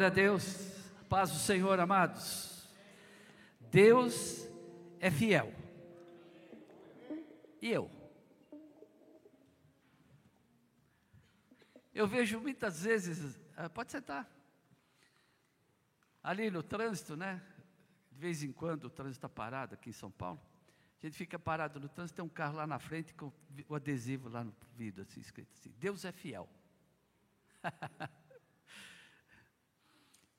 Glória a Deus. Paz do Senhor, amados. Deus é fiel. E eu? Eu vejo muitas vezes, ah, pode sentar, ali no trânsito, né? De vez em quando o trânsito está parado aqui em São Paulo. A gente fica parado no trânsito, tem um carro lá na frente com o adesivo lá no vidro, assim, escrito assim: Deus é fiel.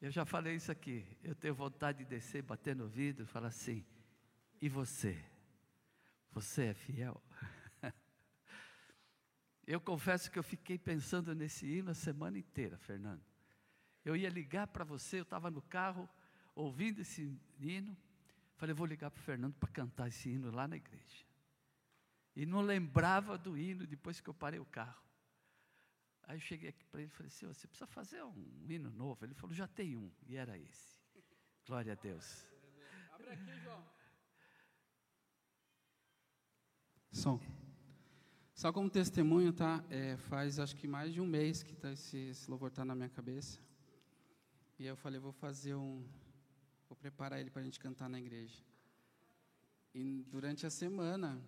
Eu já falei isso aqui. Eu tenho vontade de descer, bater no vidro e falar assim: e você? Você é fiel? Eu confesso que eu fiquei pensando nesse hino a semana inteira, Fernando. Eu ia ligar para você, eu estava no carro, ouvindo esse hino. Falei, vou ligar para o Fernando para cantar esse hino lá na igreja. E não lembrava do hino depois que eu parei o carro. Aí eu cheguei aqui para ele e falei assim: você precisa fazer um hino novo. Ele falou: já tem um. E era esse. Glória a Deus. Abre aqui, João. Som. Só como testemunho, tá? É, faz acho que mais de um mês que tá esse, esse louvor está na minha cabeça. E eu falei, vou fazer um. Vou preparar ele para a gente cantar na igreja. E durante a semana,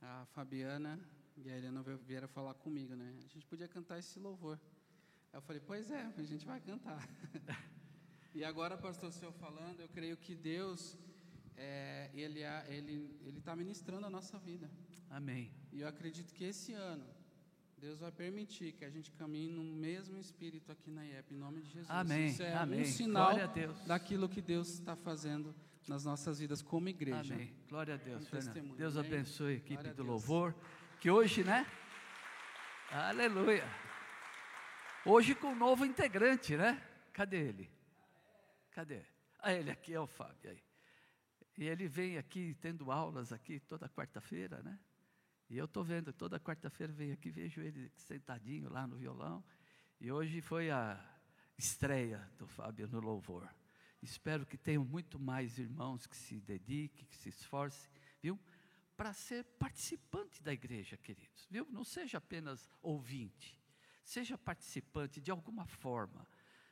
a Fabiana e a Helena vieram falar comigo, né? A gente podia cantar esse louvor. Aí eu falei, pois é, a gente vai cantar. e agora, pastor, o senhor falando, eu creio que Deus, é, ele ele ele está ministrando a nossa vida. Amém. E eu acredito que esse ano Deus vai permitir que a gente caminhe no mesmo espírito aqui na IEP, em nome de Jesus. Amém. Isso é Amém. um sinal Deus. daquilo que Deus está fazendo nas nossas vidas como igreja. Amém. Glória a Deus, Um. Deus abençoe a equipe Glória do louvor, que hoje, né? Aleluia. Hoje com um novo integrante, né? Cadê ele? Cadê? Ah, ele aqui é o Fábio aí. E ele vem aqui tendo aulas aqui toda quarta-feira, né? E eu estou vendo, toda quarta-feira vem aqui, vejo ele sentadinho lá no violão. E hoje foi a estreia do Fábio no louvor. Espero que tenham muito mais irmãos que se dediquem, que se esforcem, viu? Para ser participante da igreja, queridos, viu? Não seja apenas ouvinte, seja participante de alguma forma,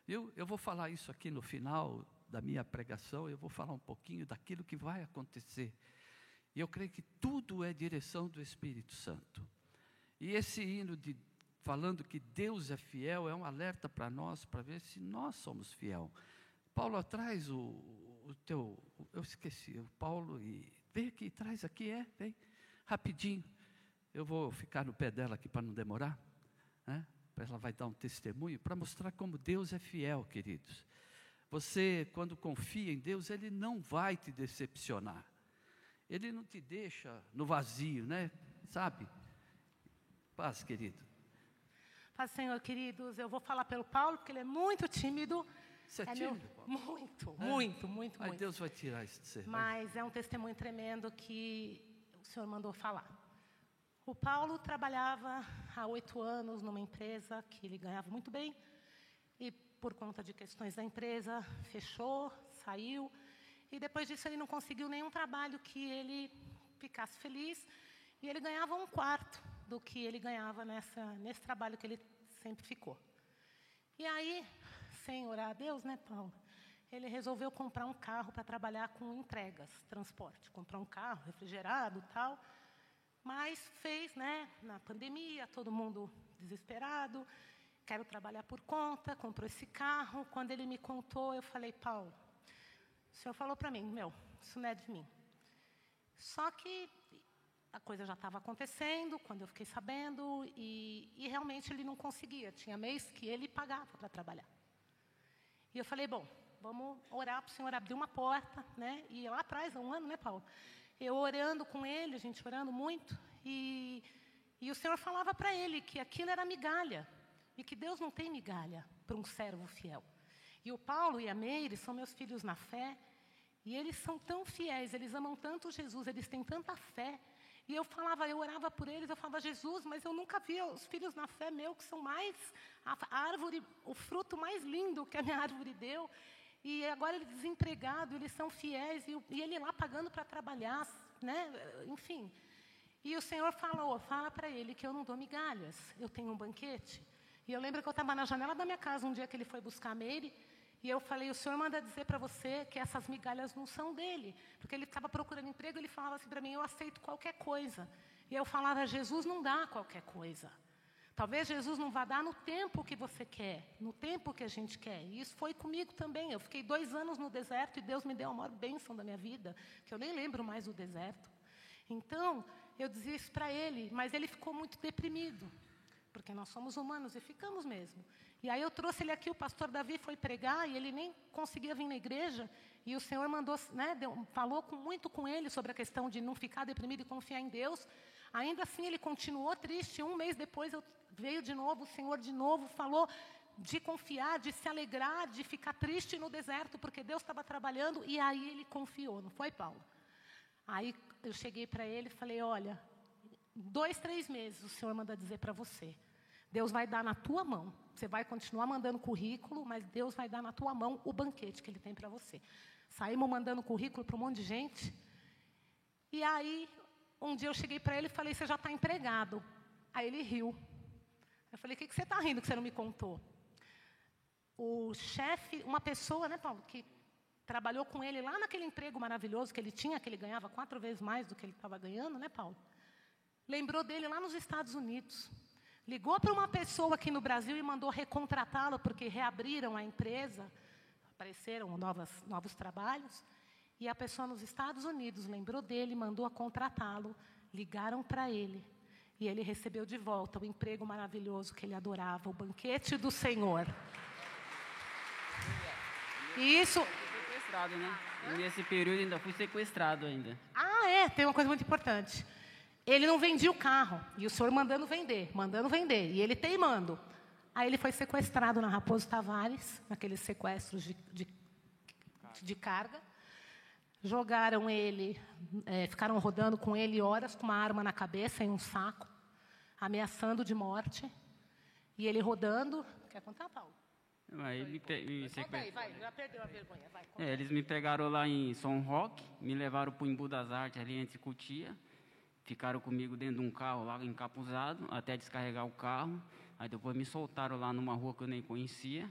viu? Eu vou falar isso aqui no final da minha pregação, eu vou falar um pouquinho daquilo que vai acontecer. E eu creio que tudo é direção do Espírito Santo. E esse hino de falando que Deus é fiel é um alerta para nós para ver se nós somos fiel. Paulo traz o, o teu, eu esqueci, o Paulo e vem aqui, traz aqui, é, vem, rapidinho. Eu vou ficar no pé dela aqui para não demorar, né? Ela vai dar um testemunho para mostrar como Deus é fiel, queridos. Você, quando confia em Deus, Ele não vai te decepcionar. Ele não te deixa no vazio, né? Sabe? Paz, querido. Paz, Senhor, queridos, eu vou falar pelo Paulo, porque ele é muito tímido. Você é meu- tímido? Muito, É? muito, muito, Ai, muito. Deus vai tirar isso de você. Mas é um testemunho tremendo que o Senhor mandou falar. O Paulo trabalhava há oito anos numa empresa que ele ganhava muito bem e por conta de questões da empresa fechou, saiu e depois disso ele não conseguiu nenhum trabalho que ele ficasse feliz e ele ganhava um quarto do que ele ganhava nessa, nesse trabalho que ele sempre ficou. E aí, sem orar a Deus, né, Paulo? Ele resolveu comprar um carro para trabalhar com entregas, transporte. Comprou um carro refrigerado tal. Mas fez, né, na pandemia, todo mundo desesperado. Quero trabalhar por conta, comprou esse carro. Quando ele me contou, eu falei, Paulo, o senhor falou para mim, meu, isso não é de mim. Só que a coisa já estava acontecendo quando eu fiquei sabendo e, e realmente ele não conseguia. Tinha mês que ele pagava para trabalhar. E eu falei, bom, vamos orar para o Senhor abrir uma porta, né? E lá atrás, há um ano, né, Paulo? Eu orando com ele, a gente orando muito, e, e o Senhor falava para ele que aquilo era migalha, e que Deus não tem migalha para um servo fiel. E o Paulo e a Meire são meus filhos na fé, e eles são tão fiéis, eles amam tanto Jesus, eles têm tanta fé. E eu falava, eu orava por eles, eu falava, Jesus, mas eu nunca vi os filhos na fé meu, que são mais, a árvore, o fruto mais lindo que a minha árvore deu. E agora ele desempregado, eles são fiéis, e, e ele lá pagando para trabalhar, né? enfim. E o Senhor falou, fala para ele que eu não dou migalhas, eu tenho um banquete, E eu lembro que eu estava na janela da minha casa um dia que ele foi buscar a Meire, e eu falei, o senhor manda dizer para você que essas migalhas não são dele. Porque ele estava procurando emprego, ele falava assim para mim, eu aceito qualquer coisa. E eu falava, Jesus não dá qualquer coisa. Talvez Jesus não vá dar no tempo que você quer, no tempo que a gente quer. E isso foi comigo também. Eu fiquei dois anos no deserto e Deus me deu a maior bênção da minha vida, que eu nem lembro mais do deserto. Então, eu dizia isso para ele, mas ele ficou muito deprimido, porque nós somos humanos e ficamos mesmo. E aí eu trouxe ele aqui, o pastor Davi foi pregar e ele nem conseguia vir na igreja. E o Senhor mandou, né, deu, falou com, muito com ele sobre a questão de não ficar deprimido e confiar em Deus. Ainda assim, ele continuou triste. Um mês depois, eu, veio de novo, o Senhor de novo falou de confiar, de se alegrar, de ficar triste no deserto, porque Deus estava trabalhando. E aí ele confiou, não foi, Paulo? Aí eu cheguei para ele e falei: Olha, dois, três meses o Senhor manda dizer para você. Deus vai dar na tua mão. Você vai continuar mandando currículo, mas Deus vai dar na tua mão o banquete que Ele tem para você. Saímos mandando currículo para um monte de gente. E aí, um dia eu cheguei para ele e falei: Você já está empregado? Aí ele riu. Eu falei: O que, que você está rindo que você não me contou? O chefe, uma pessoa, né, Paulo, que trabalhou com ele lá naquele emprego maravilhoso que ele tinha, que ele ganhava quatro vezes mais do que ele estava ganhando, né, Paulo? Lembrou dele lá nos Estados Unidos. Ligou para uma pessoa aqui no Brasil e mandou recontratá-lo, porque reabriram a empresa, apareceram novas, novos trabalhos. E a pessoa nos Estados Unidos lembrou dele, mandou a contratá-lo, ligaram para ele. E ele recebeu de volta o emprego maravilhoso que ele adorava, o banquete do Senhor. E isso. Sequestrado, né? Nesse período ainda fui sequestrado ainda. Ah, é, tem uma coisa muito importante. Ele não vendia o carro, e o senhor mandando vender, mandando vender, e ele teimando. Aí ele foi sequestrado na Raposo Tavares, naqueles sequestros de, de, de carga. Jogaram ele, é, ficaram rodando com ele horas com uma arma na cabeça em um saco, ameaçando de morte. E ele rodando. Quer contar, Paulo? Aí me, me Conta aí, vai, já perdeu a vergonha. Vai, é, eles me pegaram lá em São Roque, me levaram para o Embu das Artes, ali entre Cutia. Ficaram comigo dentro de um carro lá encapuzado, até descarregar o carro. Aí depois me soltaram lá numa rua que eu nem conhecia.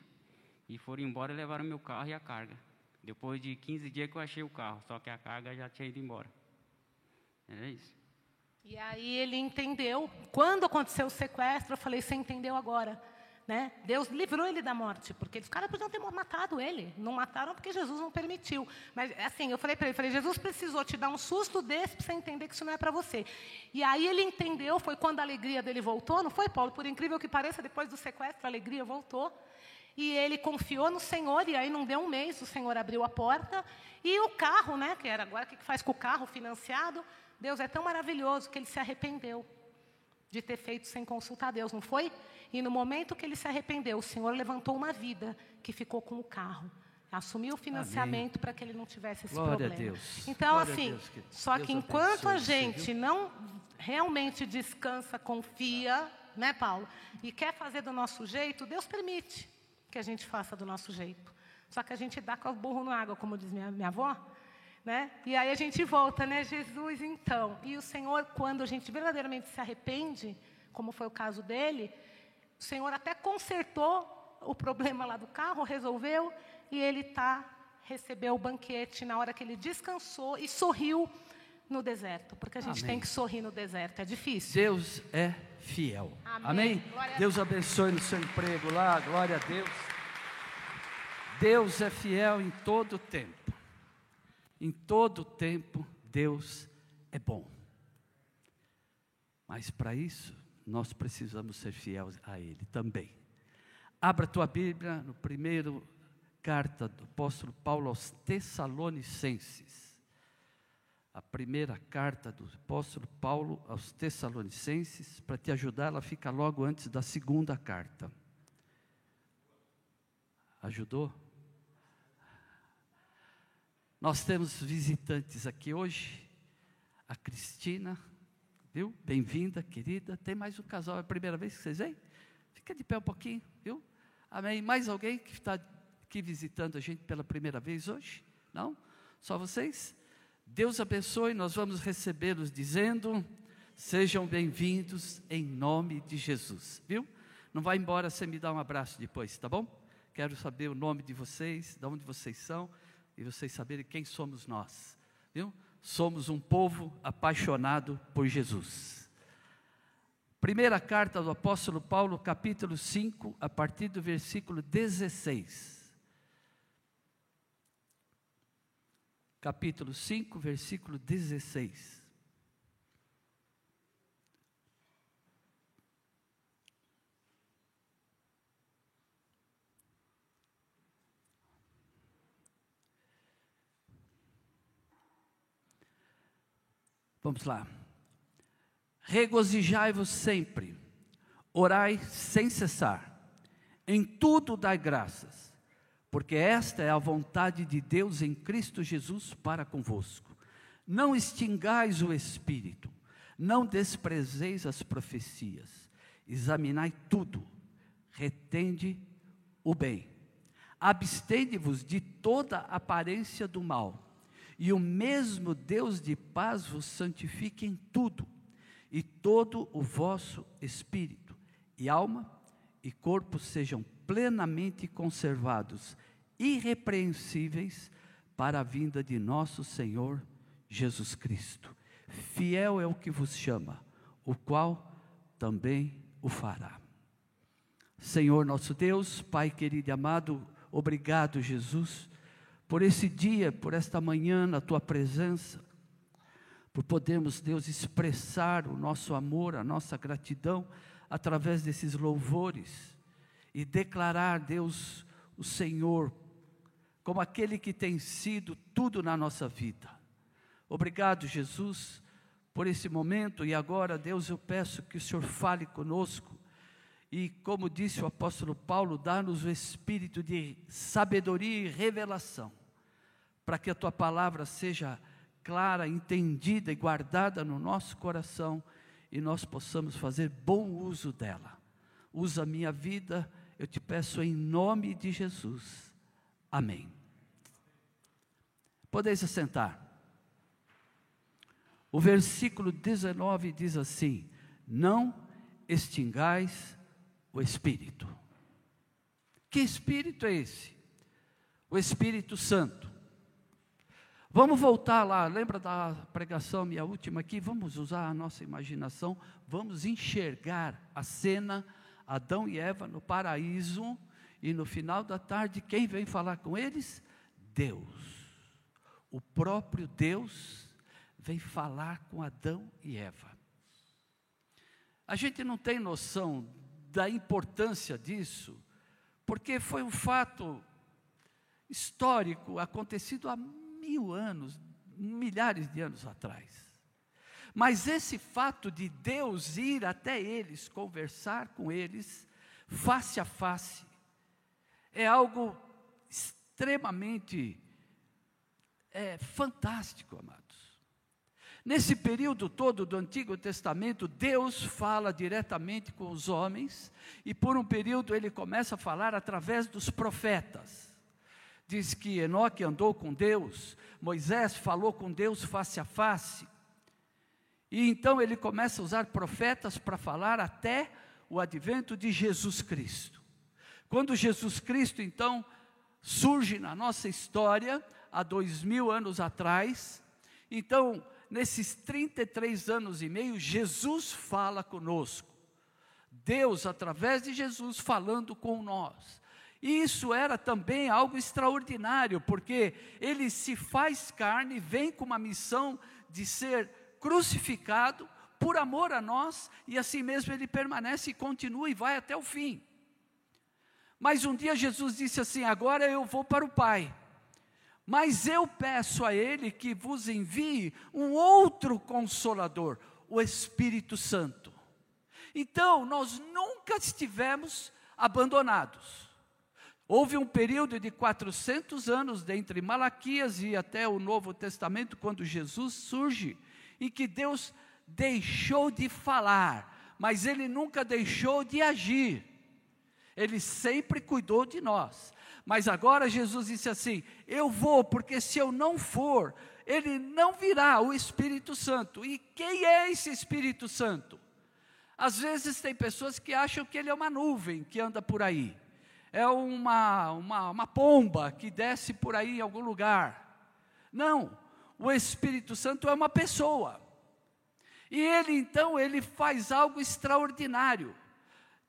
E foram embora e levaram meu carro e a carga. Depois de 15 dias que eu achei o carro, só que a carga já tinha ido embora. Era isso. E aí ele entendeu. Quando aconteceu o sequestro, eu falei: Você entendeu agora? Né? Deus livrou ele da morte, porque os caras podiam ter matado ele. Não mataram porque Jesus não permitiu. Mas, assim, eu falei para ele, falei, Jesus precisou te dar um susto desse para você entender que isso não é para você. E aí ele entendeu, foi quando a alegria dele voltou, não foi, Paulo? Por incrível que pareça, depois do sequestro, a alegria voltou. E ele confiou no Senhor, e aí não deu um mês, o Senhor abriu a porta. E o carro, né, que era agora, o que faz com o carro financiado? Deus é tão maravilhoso que ele se arrependeu de ter feito sem consultar Deus, não foi? E no momento que ele se arrependeu, o Senhor levantou uma vida que ficou com o carro. Assumiu o financiamento para que ele não tivesse esse Glória problema. A Deus. Então, Glória assim, Deus, que só Deus que enquanto a gente não realmente descansa, confia, né, Paulo? E quer fazer do nosso jeito, Deus permite que a gente faça do nosso jeito. Só que a gente dá com o burro na água, como diz minha, minha avó. Né? E aí a gente volta, né? Jesus, então. E o Senhor, quando a gente verdadeiramente se arrepende, como foi o caso dele, o Senhor até consertou o problema lá do carro, resolveu, e ele tá, recebeu o banquete na hora que ele descansou e sorriu no deserto, porque a gente Amém. tem que sorrir no deserto, é difícil. Deus é fiel. Amém. Amém? Deus abençoe no seu emprego lá, glória a Deus. Deus é fiel em todo tempo. Em todo tempo, Deus é bom. Mas para isso, nós precisamos ser fiéis a Ele também. Abra tua Bíblia no primeiro carta do apóstolo Paulo aos Tessalonicenses. A primeira carta do apóstolo Paulo aos Tessalonicenses, para te ajudar, ela fica logo antes da segunda carta. Ajudou? Nós temos visitantes aqui hoje. A Cristina, viu? Bem-vinda, querida. Tem mais um casal, é a primeira vez que vocês vêm? Fica de pé um pouquinho, viu? Amém. Mais alguém que está aqui visitando a gente pela primeira vez hoje? Não? Só vocês? Deus abençoe, nós vamos recebê-los dizendo: sejam bem-vindos em nome de Jesus, viu? Não vai embora sem me dar um abraço depois, tá bom? Quero saber o nome de vocês, de onde vocês são e vocês saberem quem somos nós, viu? Somos um povo apaixonado por Jesus. Primeira carta do apóstolo Paulo, capítulo 5, a partir do versículo 16. Capítulo 5, versículo 16. Vamos lá. Regozijai-vos sempre, orai sem cessar, em tudo dai graças, porque esta é a vontade de Deus em Cristo Jesus para convosco. Não extingais o espírito, não desprezeis as profecias, examinai tudo, retende o bem, abstende-vos de toda aparência do mal e o mesmo Deus de paz vos santifique em tudo, e todo o vosso espírito, e alma, e corpo sejam plenamente conservados, irrepreensíveis, para a vinda de nosso Senhor Jesus Cristo. Fiel é o que vos chama, o qual também o fará. Senhor nosso Deus, Pai querido e amado, obrigado, Jesus por esse dia, por esta manhã na tua presença, por podermos, Deus, expressar o nosso amor, a nossa gratidão através desses louvores e declarar, Deus, o Senhor como aquele que tem sido tudo na nossa vida. Obrigado, Jesus, por esse momento e agora, Deus, eu peço que o Senhor fale conosco. E como disse o apóstolo Paulo, dá-nos o espírito de sabedoria e revelação para que a tua palavra seja clara, entendida e guardada no nosso coração e nós possamos fazer bom uso dela. Usa a minha vida, eu te peço em nome de Jesus. Amém. Podeis assentar. O versículo 19 diz assim: Não extingais o espírito. Que espírito é esse? O Espírito Santo. Vamos voltar lá, lembra da pregação minha última aqui? Vamos usar a nossa imaginação, vamos enxergar a cena, Adão e Eva no paraíso, e no final da tarde, quem vem falar com eles? Deus. O próprio Deus vem falar com Adão e Eva. A gente não tem noção da importância disso, porque foi um fato histórico acontecido há mil anos, milhares de anos atrás. Mas esse fato de Deus ir até eles, conversar com eles, face a face, é algo extremamente é, fantástico, amados. Nesse período todo do Antigo Testamento, Deus fala diretamente com os homens, e por um período ele começa a falar através dos profetas diz que Enoque andou com Deus, Moisés falou com Deus face a face. E então ele começa a usar profetas para falar até o advento de Jesus Cristo. Quando Jesus Cristo, então, surge na nossa história, há dois mil anos atrás, então, nesses 33 anos e meio, Jesus fala conosco. Deus, através de Jesus, falando com nós. E isso era também algo extraordinário, porque ele se faz carne, vem com uma missão de ser crucificado por amor a nós, e assim mesmo ele permanece e continua e vai até o fim. Mas um dia Jesus disse assim: Agora eu vou para o Pai, mas eu peço a Ele que vos envie um outro consolador, o Espírito Santo. Então, nós nunca estivemos abandonados. Houve um período de 400 anos entre Malaquias e até o Novo Testamento, quando Jesus surge, em que Deus deixou de falar, mas Ele nunca deixou de agir. Ele sempre cuidou de nós. Mas agora Jesus disse assim: Eu vou, porque se eu não for, ele não virá o Espírito Santo. E quem é esse Espírito Santo? Às vezes tem pessoas que acham que ele é uma nuvem que anda por aí, é uma, uma, uma pomba que desce por aí em algum lugar. Não, o Espírito Santo é uma pessoa. E ele então, ele faz algo extraordinário.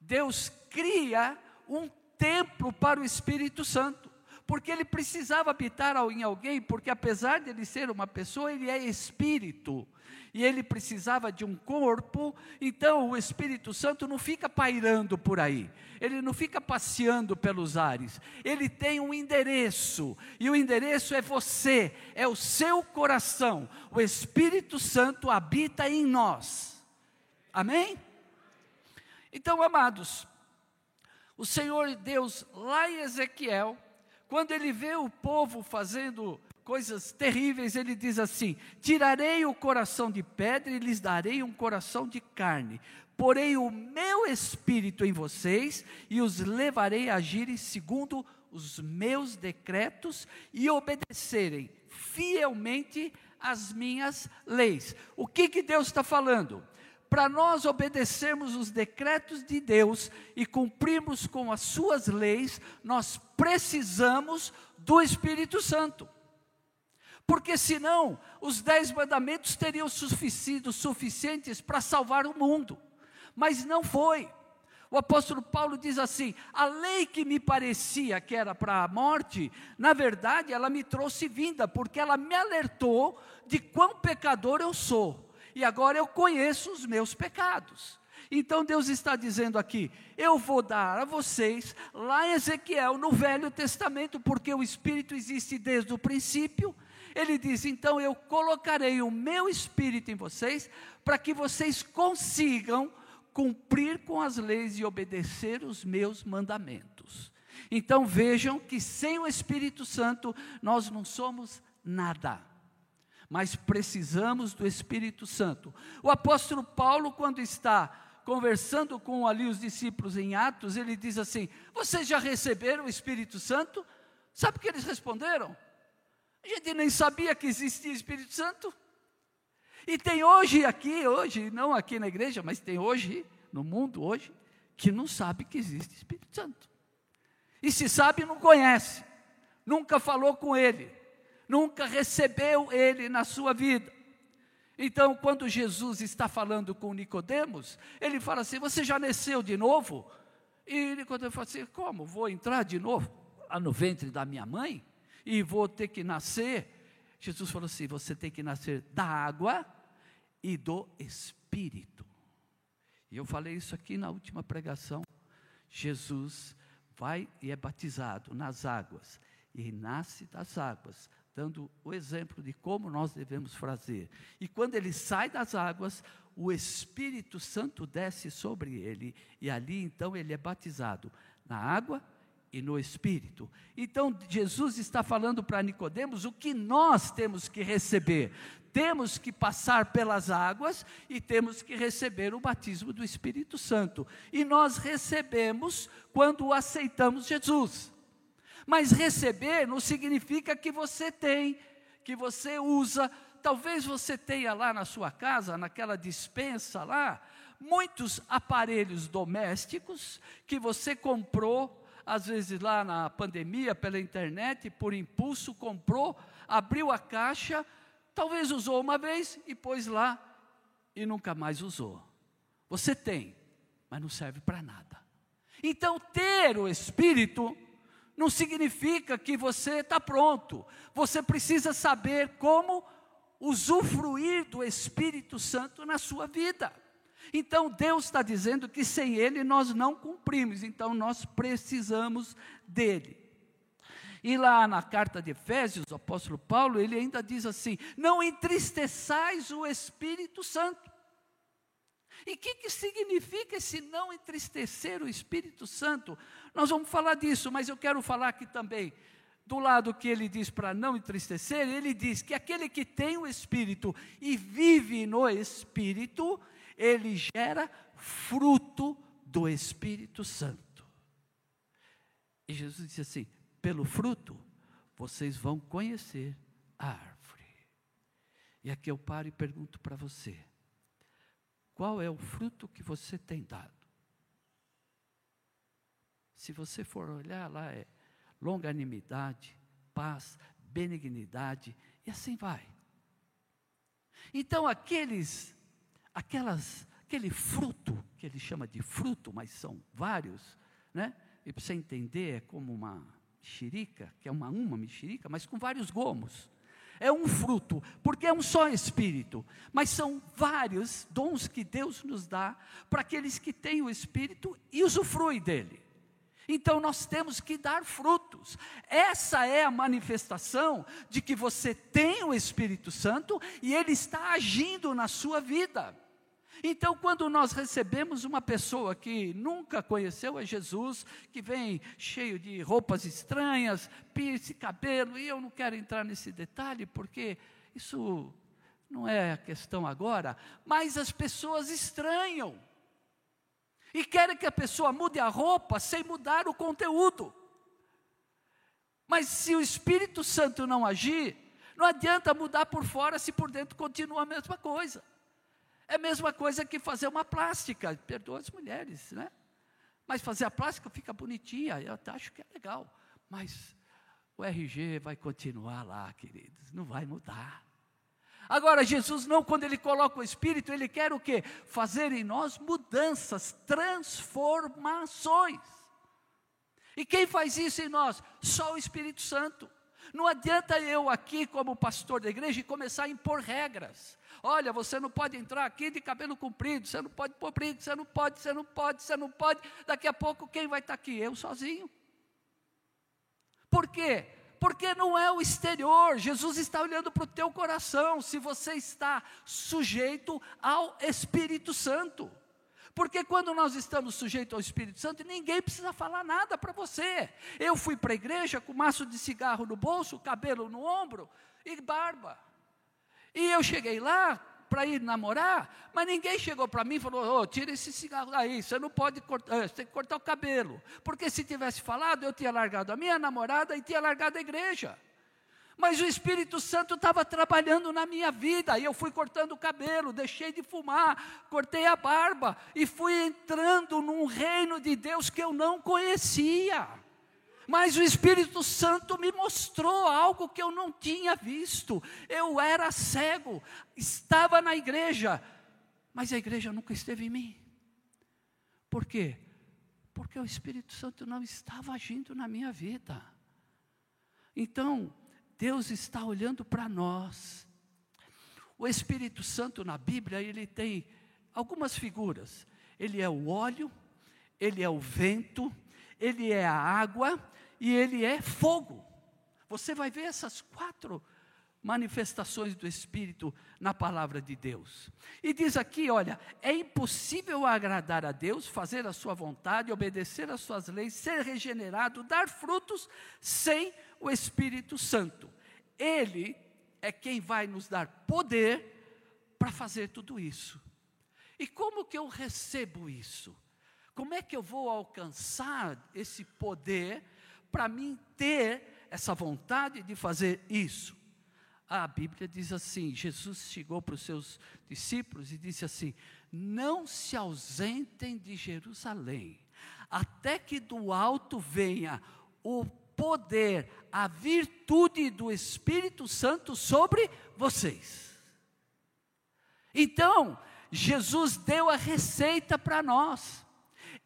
Deus cria um templo para o Espírito Santo, porque ele precisava habitar em alguém, porque apesar de ele ser uma pessoa, ele é espírito. E ele precisava de um corpo, então o Espírito Santo não fica pairando por aí, ele não fica passeando pelos ares, ele tem um endereço, e o endereço é você, é o seu coração, o Espírito Santo habita em nós, amém? Então, amados, o Senhor Deus, lá em Ezequiel, quando ele vê o povo fazendo coisas terríveis, ele diz assim: Tirarei o coração de pedra e lhes darei um coração de carne. Porei o meu espírito em vocês e os levarei a agirem segundo os meus decretos e obedecerem fielmente as minhas leis. O que, que Deus está falando? Para nós obedecermos os decretos de Deus e cumprirmos com as suas leis, nós precisamos do Espírito Santo. Porque senão os dez mandamentos teriam sido suficientes para salvar o mundo, mas não foi. O apóstolo Paulo diz assim: a lei que me parecia que era para a morte, na verdade ela me trouxe vinda, porque ela me alertou de quão pecador eu sou, e agora eu conheço os meus pecados. Então Deus está dizendo aqui: eu vou dar a vocês, lá em Ezequiel, no Velho Testamento, porque o Espírito existe desde o princípio, ele diz: então eu colocarei o meu espírito em vocês, para que vocês consigam cumprir com as leis e obedecer os meus mandamentos. Então vejam que sem o Espírito Santo nós não somos nada, mas precisamos do Espírito Santo. O apóstolo Paulo, quando está conversando com ali os discípulos em Atos, ele diz assim: Vocês já receberam o Espírito Santo? Sabe o que eles responderam? A gente nem sabia que existia Espírito Santo. E tem hoje aqui, hoje, não aqui na igreja, mas tem hoje, no mundo hoje, que não sabe que existe Espírito Santo. E se sabe, não conhece, nunca falou com ele, nunca recebeu ele na sua vida. Então, quando Jesus está falando com Nicodemos, ele fala assim: Você já nasceu de novo? E Nicodemos fala assim: Como? Vou entrar de novo lá no ventre da minha mãe? e vou ter que nascer. Jesus falou assim: você tem que nascer da água e do Espírito. E eu falei isso aqui na última pregação. Jesus vai e é batizado nas águas e nasce das águas, dando o exemplo de como nós devemos fazer. E quando ele sai das águas, o Espírito Santo desce sobre ele e ali então ele é batizado na água e no espírito. Então Jesus está falando para Nicodemos o que nós temos que receber. Temos que passar pelas águas e temos que receber o batismo do Espírito Santo. E nós recebemos quando aceitamos Jesus. Mas receber não significa que você tem, que você usa. Talvez você tenha lá na sua casa, naquela dispensa lá, muitos aparelhos domésticos que você comprou às vezes lá na pandemia, pela internet, por impulso, comprou, abriu a caixa, talvez usou uma vez e pôs lá e nunca mais usou. Você tem, mas não serve para nada. Então, ter o Espírito não significa que você está pronto. Você precisa saber como usufruir do Espírito Santo na sua vida. Então Deus está dizendo que sem Ele nós não cumprimos, então nós precisamos dele. E lá na carta de Efésios, o apóstolo Paulo, ele ainda diz assim: não entristeçais o Espírito Santo. E o que, que significa esse não entristecer o Espírito Santo? Nós vamos falar disso, mas eu quero falar aqui também do lado que ele diz para não entristecer, ele diz que aquele que tem o Espírito e vive no Espírito, ele gera fruto do Espírito Santo. E Jesus disse assim: pelo fruto vocês vão conhecer a árvore. E aqui eu paro e pergunto para você: qual é o fruto que você tem dado. Se você for olhar lá, é longanimidade, paz, benignidade, e assim vai. Então, aqueles, aquelas, aquele fruto, que ele chama de fruto, mas são vários, né? E para você entender, é como uma mexerica, que é uma, uma mexerica, mas com vários gomos. É um fruto, porque é um só Espírito, mas são vários dons que Deus nos dá para aqueles que têm o Espírito e usufruem dele. Então nós temos que dar frutos. Essa é a manifestação de que você tem o Espírito Santo e ele está agindo na sua vida. Então, quando nós recebemos uma pessoa que nunca conheceu a Jesus, que vem cheio de roupas estranhas, piercing, cabelo, e eu não quero entrar nesse detalhe, porque isso não é a questão agora, mas as pessoas estranham e querem que a pessoa mude a roupa sem mudar o conteúdo. Mas se o Espírito Santo não agir, não adianta mudar por fora se por dentro continua a mesma coisa. É a mesma coisa que fazer uma plástica, perdoa as mulheres, né? Mas fazer a plástica fica bonitinha, eu acho que é legal. Mas o RG vai continuar lá, queridos, não vai mudar. Agora, Jesus não, quando Ele coloca o Espírito, Ele quer o quê? Fazer em nós mudanças, transformações. E quem faz isso em nós? Só o Espírito Santo. Não adianta eu aqui, como pastor da igreja, começar a impor regras. Olha, você não pode entrar aqui de cabelo comprido, você não pode pôr brinco, você não pode, você não pode, você não pode. Daqui a pouco quem vai estar aqui? Eu sozinho. Por quê? porque não é o exterior, Jesus está olhando para o teu coração, se você está sujeito ao Espírito Santo. Porque quando nós estamos sujeitos ao Espírito Santo, ninguém precisa falar nada para você. Eu fui para a igreja com maço de cigarro no bolso, cabelo no ombro e barba. E eu cheguei lá, para ir namorar, mas ninguém chegou para mim e falou: oh, tira esse cigarro daí, você não pode cortar, eh, você tem que cortar o cabelo. Porque se tivesse falado, eu tinha largado a minha namorada e tinha largado a igreja. Mas o Espírito Santo estava trabalhando na minha vida, e eu fui cortando o cabelo, deixei de fumar, cortei a barba, e fui entrando num reino de Deus que eu não conhecia. Mas o Espírito Santo me mostrou algo que eu não tinha visto. Eu era cego, estava na igreja, mas a igreja nunca esteve em mim. Por quê? Porque o Espírito Santo não estava agindo na minha vida. Então, Deus está olhando para nós. O Espírito Santo na Bíblia, ele tem algumas figuras. Ele é o óleo, ele é o vento, ele é a água e ele é fogo. Você vai ver essas quatro manifestações do Espírito na palavra de Deus. E diz aqui: olha, é impossível agradar a Deus, fazer a sua vontade, obedecer às suas leis, ser regenerado, dar frutos sem o Espírito Santo. Ele é quem vai nos dar poder para fazer tudo isso. E como que eu recebo isso? Como é que eu vou alcançar esse poder para mim ter essa vontade de fazer isso? A Bíblia diz assim: Jesus chegou para os seus discípulos e disse assim: Não se ausentem de Jerusalém, até que do alto venha o poder, a virtude do Espírito Santo sobre vocês. Então, Jesus deu a receita para nós.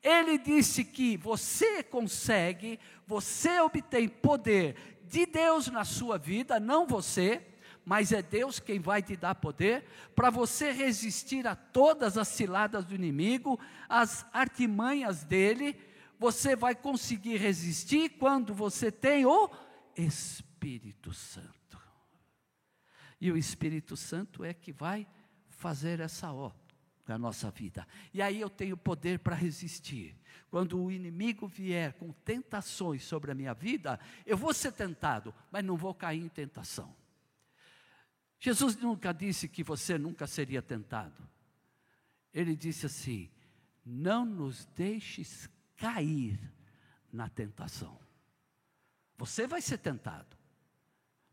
Ele disse que você consegue, você obtém poder de Deus na sua vida, não você, mas é Deus quem vai te dar poder para você resistir a todas as ciladas do inimigo, as artimanhas dele. Você vai conseguir resistir quando você tem o Espírito Santo. E o Espírito Santo é que vai fazer essa obra na nossa vida. E aí eu tenho poder para resistir. Quando o inimigo vier com tentações sobre a minha vida, eu vou ser tentado, mas não vou cair em tentação. Jesus nunca disse que você nunca seria tentado. Ele disse assim: não nos deixes cair na tentação. Você vai ser tentado,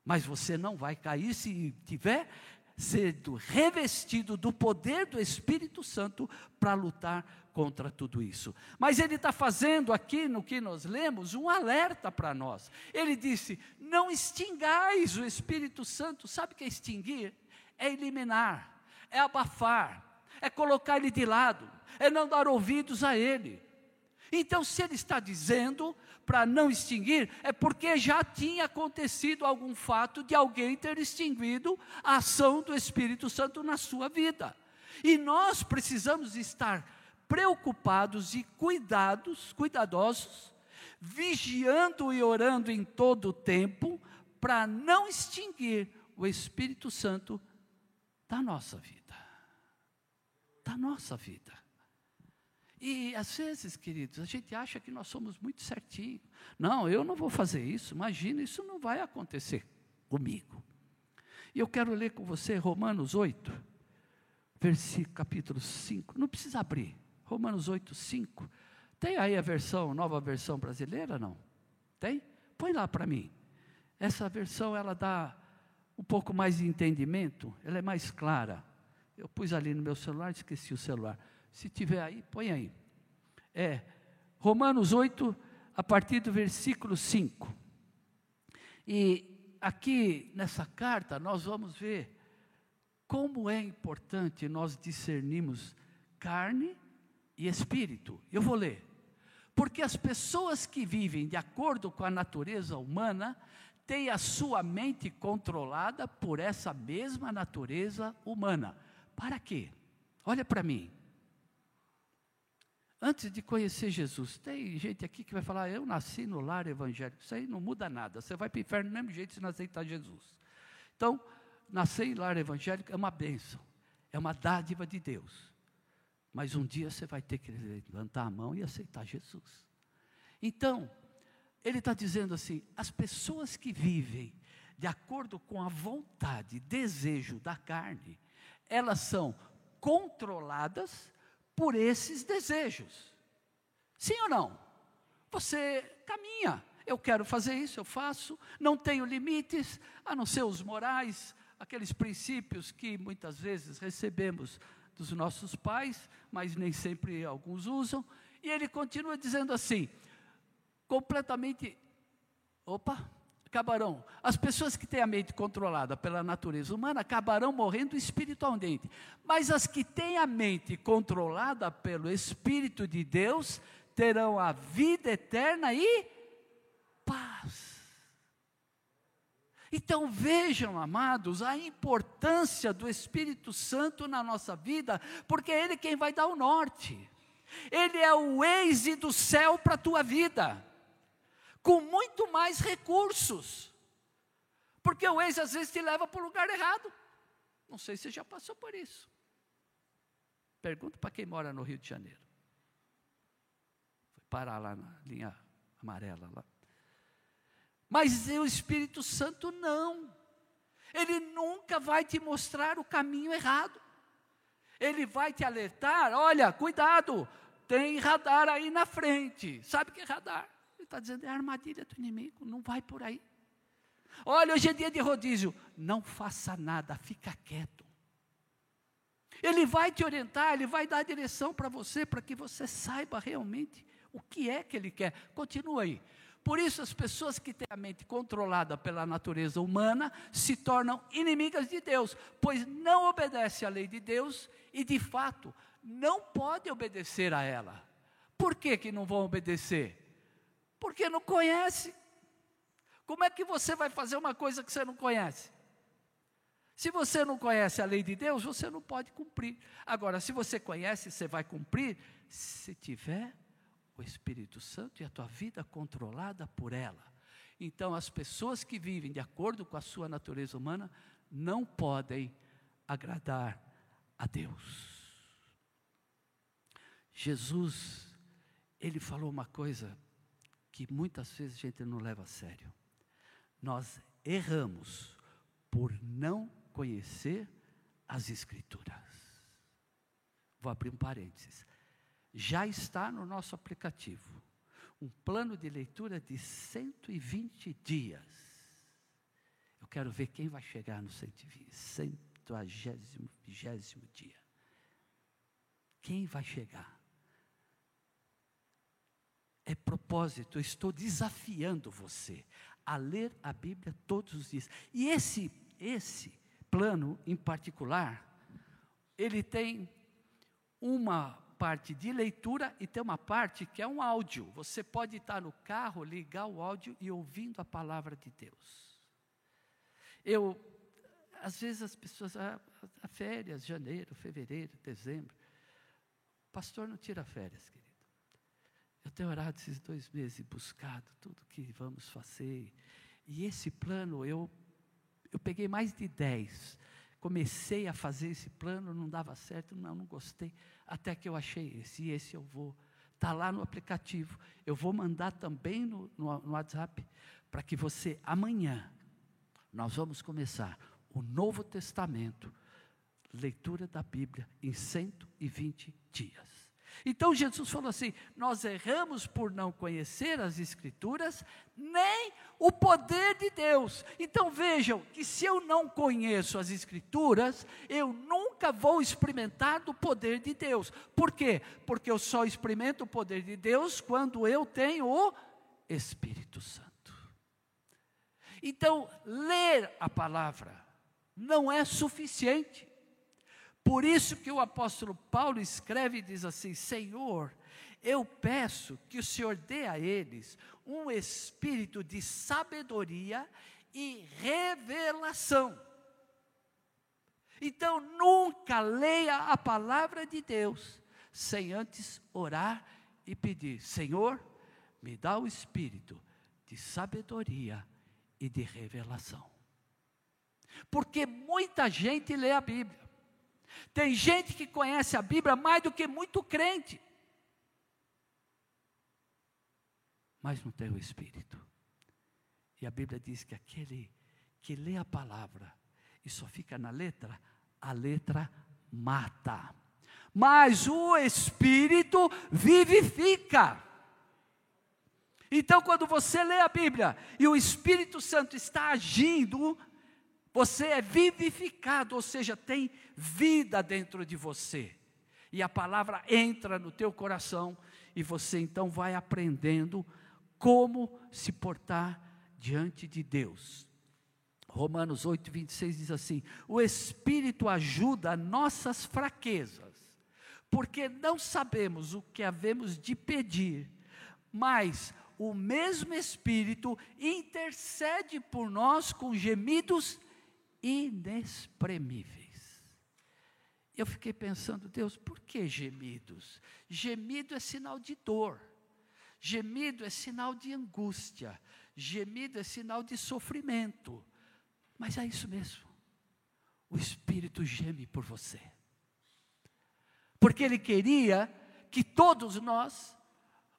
mas você não vai cair se tiver sendo revestido do poder do Espírito Santo para lutar contra tudo isso. Mas ele está fazendo aqui no que nós lemos um alerta para nós. Ele disse: não extingais o Espírito Santo. Sabe o que é extinguir? É eliminar, é abafar, é colocar ele de lado, é não dar ouvidos a ele. Então, se ele está dizendo para não extinguir, é porque já tinha acontecido algum fato de alguém ter extinguido a ação do Espírito Santo na sua vida. E nós precisamos estar preocupados e cuidados, cuidadosos, vigiando e orando em todo o tempo, para não extinguir o Espírito Santo da nossa vida. Da nossa vida. E às vezes, queridos, a gente acha que nós somos muito certinhos. Não, eu não vou fazer isso. Imagina, isso não vai acontecer comigo. E eu quero ler com você Romanos 8, versículo capítulo 5. Não precisa abrir. Romanos 8, 5. Tem aí a versão, nova versão brasileira, não? Tem? Põe lá para mim. Essa versão, ela dá um pouco mais de entendimento, ela é mais clara. Eu pus ali no meu celular, esqueci o celular. Se tiver aí, põe aí. É Romanos 8, a partir do versículo 5. E aqui nessa carta nós vamos ver como é importante nós discernirmos carne e espírito. Eu vou ler. Porque as pessoas que vivem de acordo com a natureza humana têm a sua mente controlada por essa mesma natureza humana. Para quê? Olha para mim. Antes de conhecer Jesus, tem gente aqui que vai falar: Eu nasci no lar evangélico. Isso aí não muda nada. Você vai para o inferno do mesmo jeito se não aceitar Jesus. Então, nascer em lar evangélico é uma bênção, é uma dádiva de Deus. Mas um dia você vai ter que levantar a mão e aceitar Jesus. Então, ele está dizendo assim: as pessoas que vivem de acordo com a vontade, desejo da carne, elas são controladas por esses desejos. Sim ou não? Você caminha, eu quero fazer isso, eu faço, não tenho limites, a não ser os morais, aqueles princípios que muitas vezes recebemos dos nossos pais, mas nem sempre alguns usam. E ele continua dizendo assim, completamente, opa, acabarão. As pessoas que têm a mente controlada pela natureza humana acabarão morrendo espiritualmente. Mas as que têm a mente controlada pelo Espírito de Deus terão a vida eterna e paz. Então vejam, amados, a importância do Espírito Santo na nossa vida, porque é Ele quem vai dar o norte. Ele é o ex do céu para a tua vida com muito mais recursos. Porque o ex às vezes te leva para o lugar errado. Não sei se você já passou por isso. Pergunta para quem mora no Rio de Janeiro. Foi parar lá na linha amarela lá. Mas o Espírito Santo não. Ele nunca vai te mostrar o caminho errado. Ele vai te alertar, olha, cuidado, tem radar aí na frente. Sabe o que é radar? Está dizendo, é a armadilha do inimigo, não vai por aí. Olha, hoje é dia de rodízio. Não faça nada, fica quieto. Ele vai te orientar, ele vai dar a direção para você, para que você saiba realmente o que é que ele quer. Continua aí. Por isso, as pessoas que têm a mente controlada pela natureza humana se tornam inimigas de Deus, pois não obedecem à lei de Deus e, de fato, não podem obedecer a ela. Por que, que não vão obedecer? Porque não conhece. Como é que você vai fazer uma coisa que você não conhece? Se você não conhece a lei de Deus, você não pode cumprir. Agora, se você conhece, você vai cumprir se tiver o Espírito Santo e a tua vida controlada por ela. Então, as pessoas que vivem de acordo com a sua natureza humana não podem agradar a Deus. Jesus, ele falou uma coisa que muitas vezes a gente não leva a sério. Nós erramos por não conhecer as Escrituras. Vou abrir um parênteses. Já está no nosso aplicativo um plano de leitura de 120 dias. Eu quero ver quem vai chegar no 120, septuagésimo, vigésimo dia. Quem vai chegar? É propósito, eu estou desafiando você a ler a Bíblia todos os dias. E esse, esse plano em particular, ele tem uma parte de leitura e tem uma parte que é um áudio. Você pode estar no carro, ligar o áudio e ouvindo a palavra de Deus. Eu, às vezes as pessoas, a, ah, a férias, janeiro, fevereiro, dezembro. Pastor não tira férias, querido. Eu tenho orado esses dois meses e buscado tudo que vamos fazer. E esse plano, eu, eu peguei mais de dez. Comecei a fazer esse plano, não dava certo, não, não gostei até que eu achei esse, e esse eu vou. Está lá no aplicativo. Eu vou mandar também no, no, no WhatsApp, para que você, amanhã, nós vamos começar o Novo Testamento, leitura da Bíblia, em 120 dias. Então Jesus falou assim: nós erramos por não conhecer as Escrituras, nem o poder de Deus. Então vejam que se eu não conheço as Escrituras, eu nunca vou experimentar do poder de Deus. Por quê? Porque eu só experimento o poder de Deus quando eu tenho o Espírito Santo. Então, ler a palavra não é suficiente. Por isso que o apóstolo Paulo escreve e diz assim: Senhor, eu peço que o Senhor dê a eles um espírito de sabedoria e revelação. Então, nunca leia a palavra de Deus sem antes orar e pedir: Senhor, me dá o espírito de sabedoria e de revelação. Porque muita gente lê a Bíblia, tem gente que conhece a Bíblia mais do que muito crente, mas não tem o Espírito. E a Bíblia diz que aquele que lê a palavra e só fica na letra, a letra mata. Mas o Espírito vivifica. Então, quando você lê a Bíblia e o Espírito Santo está agindo, você é vivificado, ou seja, tem vida dentro de você. E a palavra entra no teu coração e você então vai aprendendo como se portar diante de Deus. Romanos 8, 26 diz assim: O Espírito ajuda nossas fraquezas, porque não sabemos o que havemos de pedir, mas o mesmo Espírito intercede por nós com gemidos inexprimíveis. Eu fiquei pensando, Deus, por que gemidos? Gemido é sinal de dor, gemido é sinal de angústia, gemido é sinal de sofrimento. Mas é isso mesmo. O Espírito geme por você. Porque Ele queria que todos nós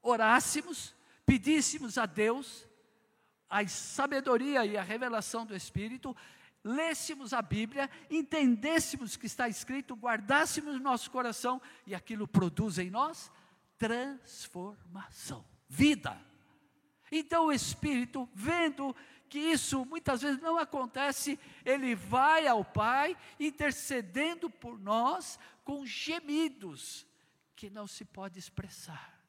orássemos, pedíssemos a Deus a sabedoria e a revelação do Espírito, lêssemos a Bíblia, entendêssemos o que está escrito, guardássemos no nosso coração e aquilo produz em nós transformação, vida. Então o Espírito, vendo que isso muitas vezes não acontece, ele vai ao Pai intercedendo por nós com gemidos que não se pode expressar.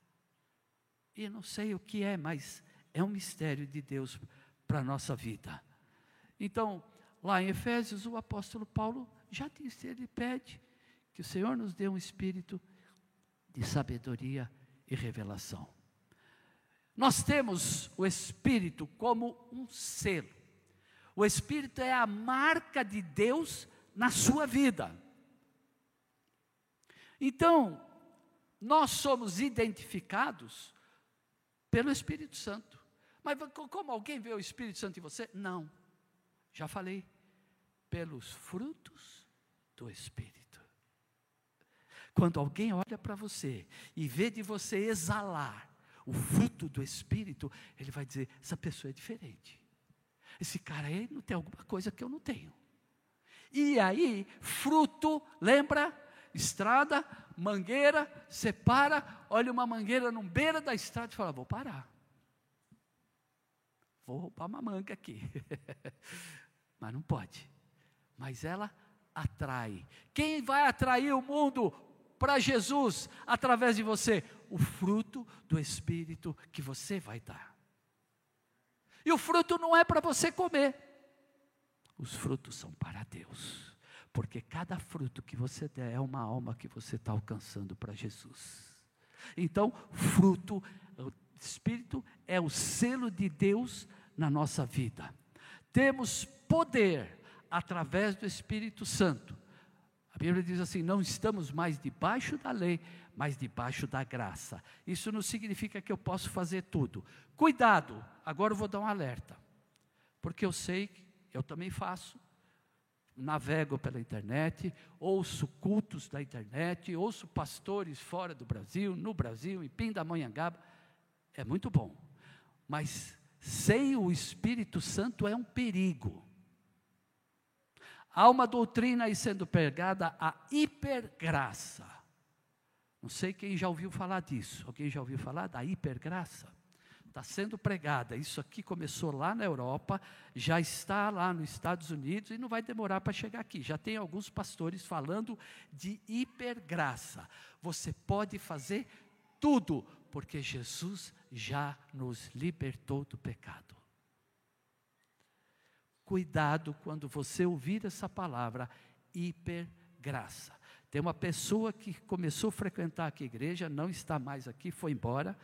E não sei o que é, mas é um mistério de Deus para a nossa vida. Então, Lá em Efésios, o apóstolo Paulo já disse, ele pede que o Senhor nos dê um espírito de sabedoria e revelação. Nós temos o Espírito como um selo. O Espírito é a marca de Deus na sua vida. Então, nós somos identificados pelo Espírito Santo. Mas como alguém vê o Espírito Santo em você? Não. Já falei pelos frutos do Espírito. Quando alguém olha para você e vê de você exalar o fruto do Espírito, ele vai dizer: essa pessoa é diferente. Esse cara aí não tem alguma coisa que eu não tenho. E aí, fruto, lembra? Estrada, mangueira, separa, olha uma mangueira no beira da estrada e fala: vou parar. Vou roubar uma manga aqui. Mas não pode mas ela atrai. Quem vai atrair o mundo para Jesus através de você? O fruto do Espírito que você vai dar. E o fruto não é para você comer, os frutos são para Deus. Porque cada fruto que você der é uma alma que você está alcançando para Jesus. Então, fruto, Espírito é o selo de Deus na nossa vida. Temos poder através do Espírito Santo. A Bíblia diz assim: não estamos mais debaixo da lei, mas debaixo da graça. Isso não significa que eu posso fazer tudo. Cuidado, agora eu vou dar um alerta, porque eu sei que eu também faço. Navego pela internet, ouço cultos da internet, ouço pastores fora do Brasil, no Brasil, em Pindamonhangaba. É muito bom, mas sem o Espírito Santo é um perigo. Há uma doutrina aí sendo pregada, a hipergraça. Não sei quem já ouviu falar disso. Alguém já ouviu falar da hipergraça? Está sendo pregada. Isso aqui começou lá na Europa, já está lá nos Estados Unidos e não vai demorar para chegar aqui. Já tem alguns pastores falando de hipergraça. Você pode fazer tudo, porque Jesus já nos libertou do pecado. Cuidado quando você ouvir essa palavra, hipergraça. Tem uma pessoa que começou a frequentar aqui a igreja, não está mais aqui, foi embora,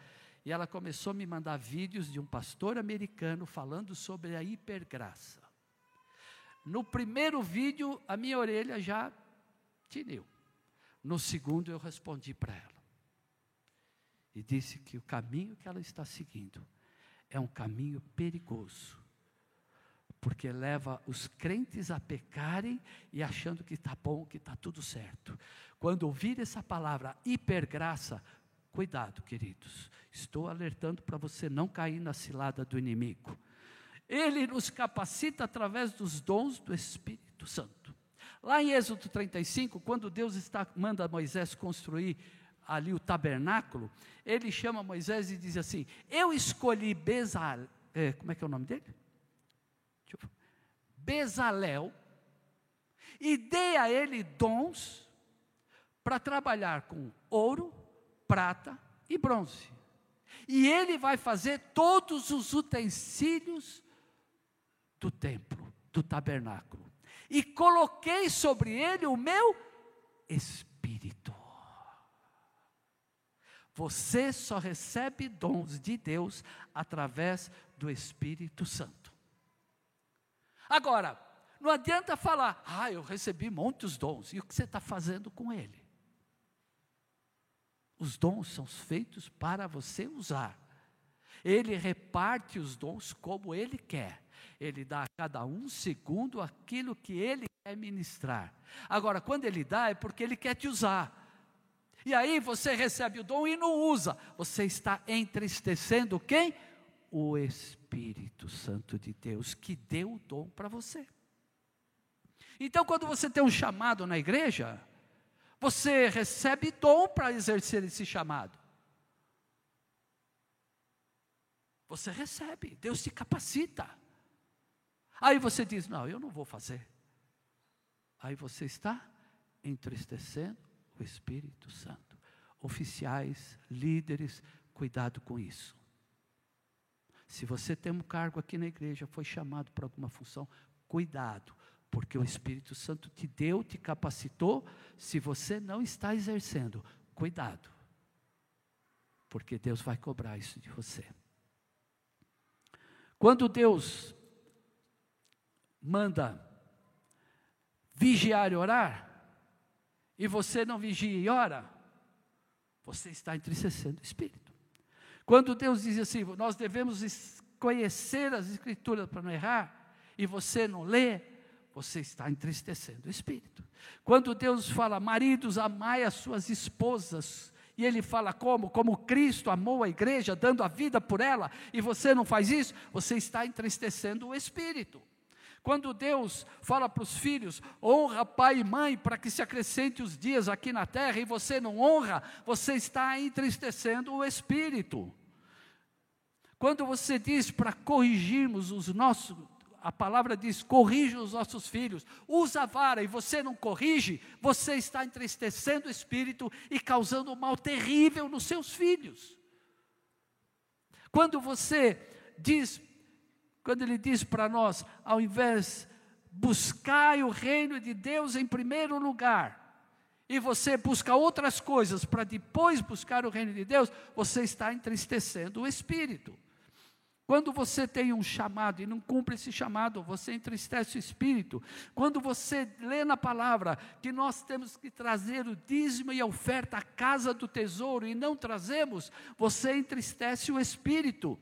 e ela começou a me mandar vídeos de um pastor americano falando sobre a hipergraça. No primeiro vídeo, a minha orelha já tiniu. No segundo, eu respondi para ela. E disse que o caminho que ela está seguindo é um caminho perigoso porque leva os crentes a pecarem e achando que está bom, que está tudo certo. Quando ouvir essa palavra hipergraça, cuidado, queridos, estou alertando para você não cair na cilada do inimigo. Ele nos capacita através dos dons do Espírito Santo. Lá em Êxodo 35, quando Deus está, manda Moisés construir ali o tabernáculo, ele chama Moisés e diz assim: Eu escolhi Bezalel, é, como é que é o nome dele? Bezalel e dei a ele dons para trabalhar com ouro, prata e bronze. E ele vai fazer todos os utensílios do templo, do tabernáculo. E coloquei sobre ele o meu espírito. Você só recebe dons de Deus através do Espírito Santo. Agora, não adianta falar, ah, eu recebi muitos dons, e o que você está fazendo com ele? Os dons são feitos para você usar. Ele reparte os dons como ele quer. Ele dá a cada um segundo aquilo que ele quer ministrar. Agora, quando ele dá, é porque ele quer te usar. E aí você recebe o dom e não usa. Você está entristecendo quem? o Espírito Santo de Deus que deu o dom para você. Então, quando você tem um chamado na igreja, você recebe dom para exercer esse chamado. Você recebe, Deus te capacita. Aí você diz: Não, eu não vou fazer. Aí você está entristecendo o Espírito Santo. Oficiais, líderes, cuidado com isso. Se você tem um cargo aqui na igreja, foi chamado para alguma função, cuidado, porque o Espírito Santo te deu, te capacitou. Se você não está exercendo, cuidado, porque Deus vai cobrar isso de você. Quando Deus manda vigiar e orar, e você não vigia e ora, você está entristecendo o Espírito. Quando Deus diz assim, nós devemos conhecer as Escrituras para não errar, e você não lê, você está entristecendo o Espírito. Quando Deus fala, maridos, amai as suas esposas, e Ele fala como? Como Cristo amou a igreja, dando a vida por ela, e você não faz isso, você está entristecendo o Espírito. Quando Deus fala para os filhos, honra pai e mãe para que se acrescente os dias aqui na terra, e você não honra, você está entristecendo o Espírito. Quando você diz para corrigirmos os nossos, a palavra diz: corrija os nossos filhos, usa a vara e você não corrige, você está entristecendo o espírito e causando um mal terrível nos seus filhos. Quando você diz, quando ele diz para nós, ao invés buscai o reino de Deus em primeiro lugar, e você busca outras coisas para depois buscar o reino de Deus, você está entristecendo o espírito. Quando você tem um chamado e não cumpre esse chamado, você entristece o espírito. Quando você lê na palavra que nós temos que trazer o dízimo e a oferta à casa do tesouro e não trazemos, você entristece o espírito.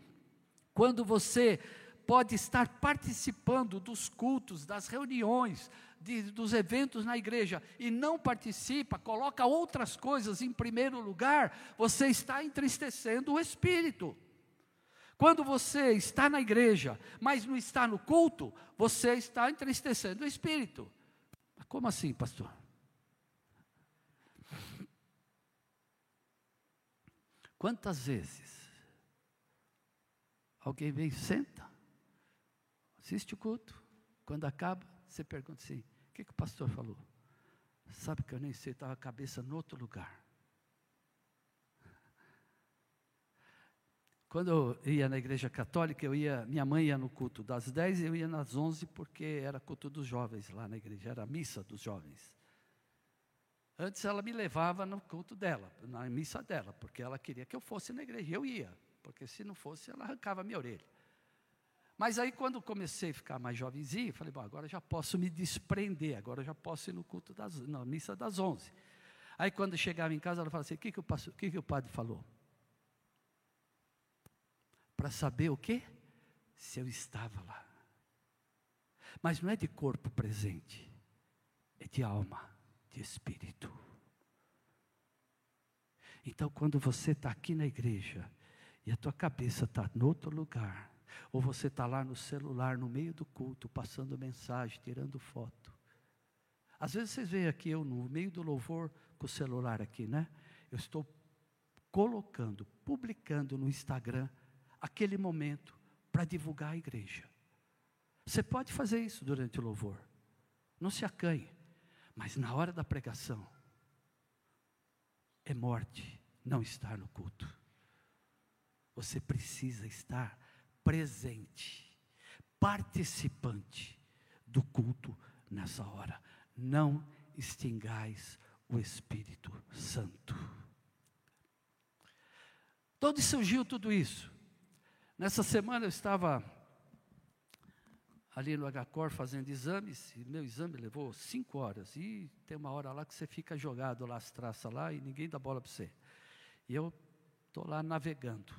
Quando você pode estar participando dos cultos, das reuniões, de, dos eventos na igreja e não participa, coloca outras coisas em primeiro lugar, você está entristecendo o espírito. Quando você está na igreja, mas não está no culto, você está entristecendo o espírito. Como assim, pastor? Quantas vezes alguém vem, senta, assiste o culto, quando acaba, você pergunta assim: o que, que o pastor falou? Sabe que eu nem sei, estava a cabeça no outro lugar. Quando eu ia na igreja católica, eu ia, minha mãe ia no culto das 10 e eu ia nas 11 porque era culto dos jovens lá na igreja, era a missa dos jovens. Antes ela me levava no culto dela, na missa dela, porque ela queria que eu fosse na igreja. Eu ia, porque se não fosse, ela arrancava minha orelha. Mas aí, quando comecei a ficar mais jovenzinho, falei, bom, agora já posso me desprender, agora já posso ir no culto das, na missa das 11. Aí, quando chegava em casa, ela falava assim: o que, que, o, que, que o padre falou? Para saber o quê? Se eu estava lá. Mas não é de corpo presente, é de alma, de espírito. Então, quando você está aqui na igreja e a tua cabeça está em outro lugar, ou você está lá no celular, no meio do culto, passando mensagem, tirando foto. Às vezes vocês veem aqui eu no meio do louvor com o celular aqui, né? Eu estou colocando, publicando no Instagram aquele momento para divulgar a igreja. Você pode fazer isso durante o louvor. Não se acanhe. Mas na hora da pregação, é morte não estar no culto. Você precisa estar presente, participante do culto nessa hora. Não extingais o Espírito Santo. Onde surgiu tudo isso? Nessa semana eu estava ali no HCOR fazendo exames, e meu exame levou cinco horas. E tem uma hora lá que você fica jogado lá as traças lá e ninguém dá bola para você. E eu estou lá navegando.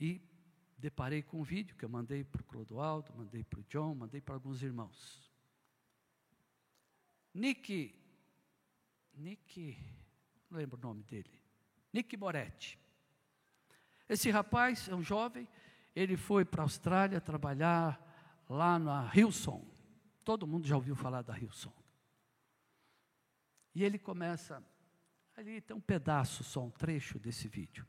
E deparei com um vídeo que eu mandei para o Clodoaldo, mandei para o John, mandei para alguns irmãos. Nick, Nick, não lembro o nome dele, Nick Moretti. Esse rapaz é um jovem, ele foi para a Austrália trabalhar lá na Hilson. Todo mundo já ouviu falar da Hilson. E ele começa, ali tem um pedaço só, um trecho desse vídeo.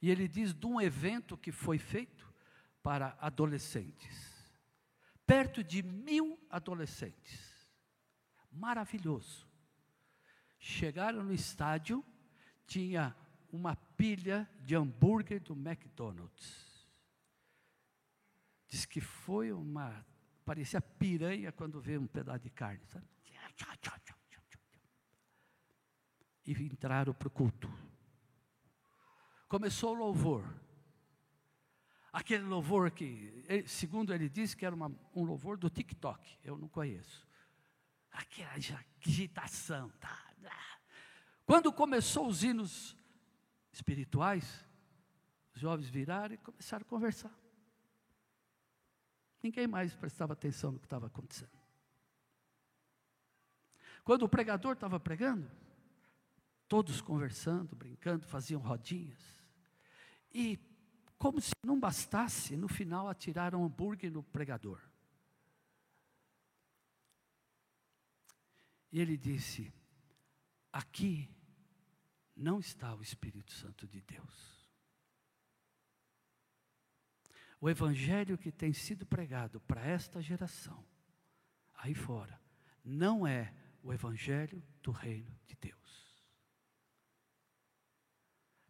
E ele diz de um evento que foi feito para adolescentes. Perto de mil adolescentes. Maravilhoso. Chegaram no estádio, tinha uma pilha de hambúrguer do McDonald's. Diz que foi uma. parecia piranha quando vê um pedaço de carne, sabe? E entraram para o culto. Começou o louvor. Aquele louvor que, segundo ele disse, que era uma, um louvor do TikTok. Eu não conheço. Aquela agitação. Tá, tá. Quando começou os hinos espirituais, os jovens viraram e começaram a conversar. Ninguém mais prestava atenção no que estava acontecendo. Quando o pregador estava pregando, todos conversando, brincando, faziam rodinhas. E, como se não bastasse, no final atiraram um hambúrguer no pregador. E ele disse: Aqui não está o Espírito Santo de Deus. o evangelho que tem sido pregado para esta geração, aí fora, não é o evangelho do reino de Deus.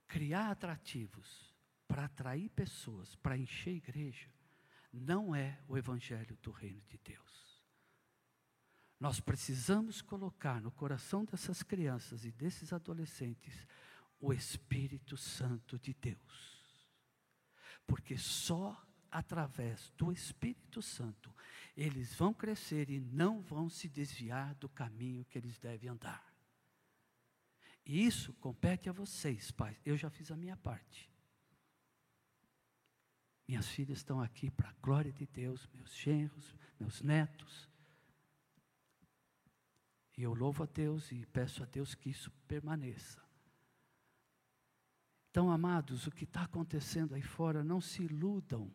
Criar atrativos para atrair pessoas, para encher igreja, não é o evangelho do reino de Deus. Nós precisamos colocar no coração dessas crianças e desses adolescentes o Espírito Santo de Deus. Porque só através do Espírito Santo eles vão crescer e não vão se desviar do caminho que eles devem andar. E isso compete a vocês, pais. Eu já fiz a minha parte. Minhas filhas estão aqui para a glória de Deus, meus genros, meus netos. E eu louvo a Deus e peço a Deus que isso permaneça. Então, amados, o que está acontecendo aí fora, não se iludam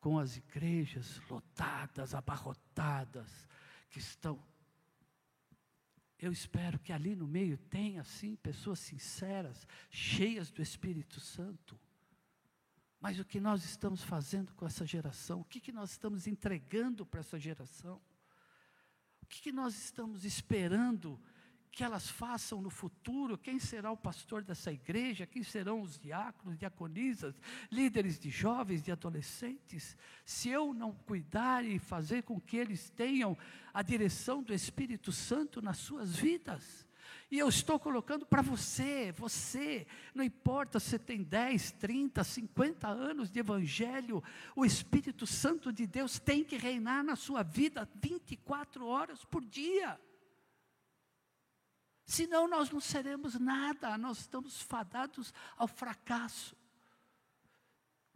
com as igrejas lotadas, abarrotadas, que estão. Eu espero que ali no meio tenha, sim, pessoas sinceras, cheias do Espírito Santo. Mas o que nós estamos fazendo com essa geração? O que, que nós estamos entregando para essa geração? O que, que nós estamos esperando que elas façam no futuro, quem será o pastor dessa igreja, quem serão os diáconos, diaconisas, líderes de jovens, de adolescentes, se eu não cuidar e fazer com que eles tenham a direção do Espírito Santo nas suas vidas. E eu estou colocando para você, você, não importa se tem 10, 30, 50 anos de evangelho, o Espírito Santo de Deus tem que reinar na sua vida 24 horas por dia. Senão nós não seremos nada, nós estamos fadados ao fracasso.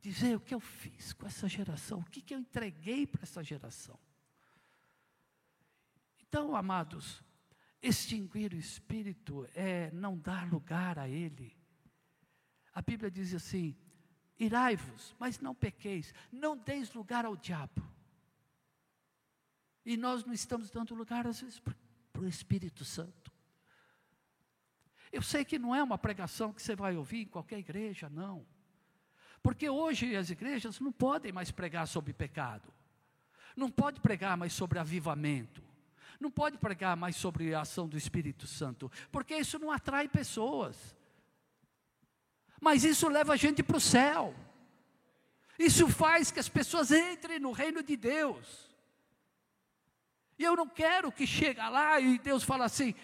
Dizer o que eu fiz com essa geração, o que, que eu entreguei para essa geração. Então, amados, extinguir o espírito é não dar lugar a ele. A Bíblia diz assim: irai-vos, mas não pequeis, não deis lugar ao diabo. E nós não estamos dando lugar, às vezes, para o Espírito Santo. Eu sei que não é uma pregação que você vai ouvir em qualquer igreja, não. Porque hoje as igrejas não podem mais pregar sobre pecado. Não pode pregar mais sobre avivamento. Não pode pregar mais sobre a ação do Espírito Santo, porque isso não atrai pessoas. Mas isso leva a gente para o céu. Isso faz que as pessoas entrem no reino de Deus. E eu não quero que chegue lá e Deus fala assim: